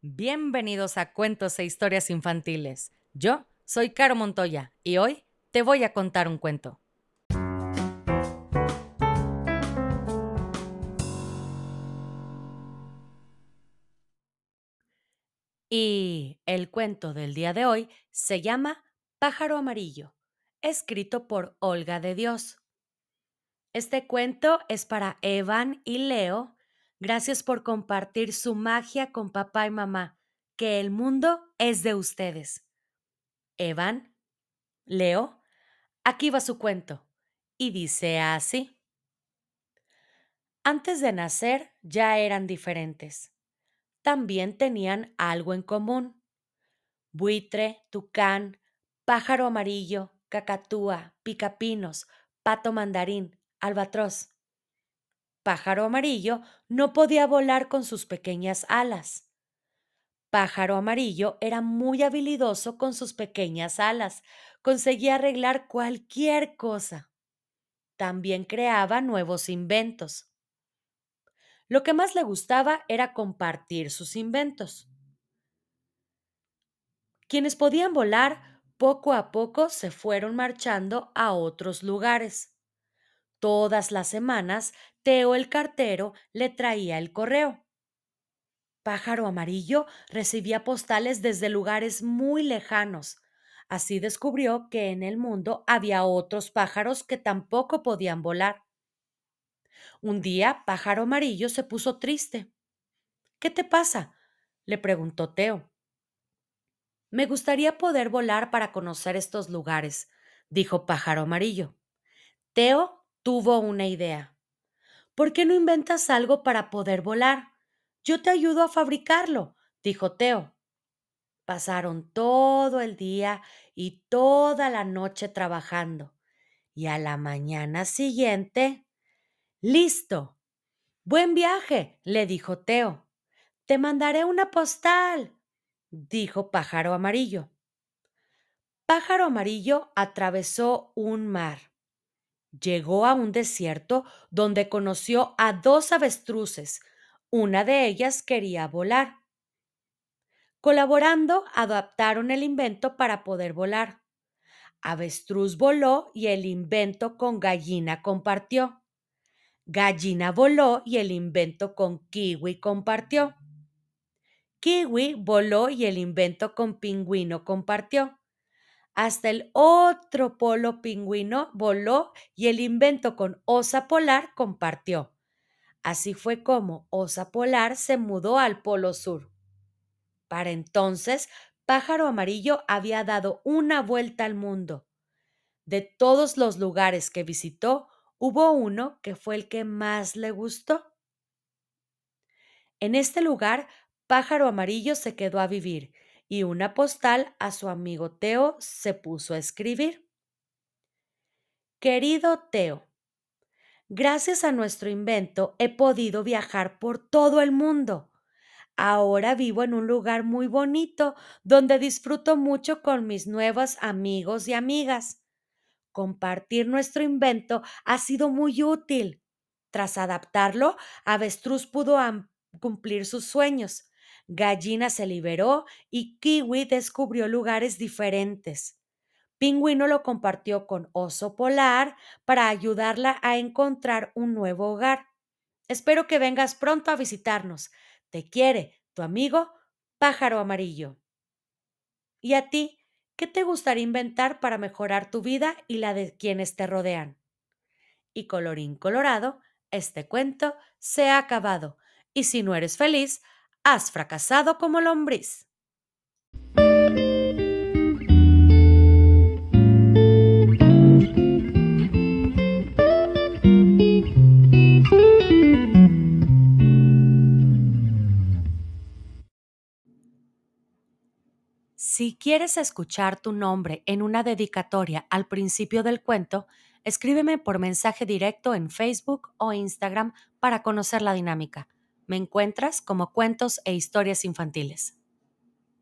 Bienvenidos a Cuentos e Historias Infantiles. Yo soy Caro Montoya y hoy te voy a contar un cuento. Y el cuento del día de hoy se llama Pájaro Amarillo, escrito por Olga de Dios. Este cuento es para Evan y Leo Gracias por compartir su magia con papá y mamá, que el mundo es de ustedes. Evan, Leo, aquí va su cuento, y dice así. Antes de nacer ya eran diferentes. También tenían algo en común. Buitre, tucán, pájaro amarillo, cacatúa, picapinos, pato mandarín, albatros pájaro amarillo no podía volar con sus pequeñas alas. Pájaro amarillo era muy habilidoso con sus pequeñas alas, conseguía arreglar cualquier cosa. También creaba nuevos inventos. Lo que más le gustaba era compartir sus inventos. Quienes podían volar poco a poco se fueron marchando a otros lugares. Todas las semanas, Teo el cartero le traía el correo. Pájaro Amarillo recibía postales desde lugares muy lejanos. Así descubrió que en el mundo había otros pájaros que tampoco podían volar. Un día, Pájaro Amarillo se puso triste. ¿Qué te pasa? le preguntó Teo. Me gustaría poder volar para conocer estos lugares, dijo Pájaro Amarillo. Teo tuvo una idea. ¿Por qué no inventas algo para poder volar? Yo te ayudo a fabricarlo, dijo Teo. Pasaron todo el día y toda la noche trabajando. Y a la mañana siguiente. ¡Listo! Buen viaje, le dijo Teo. Te mandaré una postal, dijo Pájaro Amarillo. Pájaro Amarillo atravesó un mar Llegó a un desierto donde conoció a dos avestruces. Una de ellas quería volar. Colaborando, adaptaron el invento para poder volar. Avestruz voló y el invento con gallina compartió. Gallina voló y el invento con kiwi compartió. Kiwi voló y el invento con pingüino compartió. Hasta el otro polo pingüino voló y el invento con osa polar compartió. Así fue como osa polar se mudó al polo sur. Para entonces, pájaro amarillo había dado una vuelta al mundo. De todos los lugares que visitó, hubo uno que fue el que más le gustó. En este lugar, pájaro amarillo se quedó a vivir y una postal a su amigo Teo se puso a escribir. Querido Teo, gracias a nuestro invento he podido viajar por todo el mundo. Ahora vivo en un lugar muy bonito donde disfruto mucho con mis nuevos amigos y amigas. Compartir nuestro invento ha sido muy útil. Tras adaptarlo, Avestruz pudo cumplir sus sueños. Gallina se liberó y Kiwi descubrió lugares diferentes. Pingüino lo compartió con Oso Polar para ayudarla a encontrar un nuevo hogar. Espero que vengas pronto a visitarnos. Te quiere tu amigo Pájaro Amarillo. ¿Y a ti? ¿Qué te gustaría inventar para mejorar tu vida y la de quienes te rodean? Y colorín colorado, este cuento se ha acabado. Y si no eres feliz, has fracasado como lombriz. Si quieres escuchar tu nombre en una dedicatoria al principio del cuento, escríbeme por mensaje directo en Facebook o Instagram para conocer la dinámica. Me encuentras como cuentos e historias infantiles.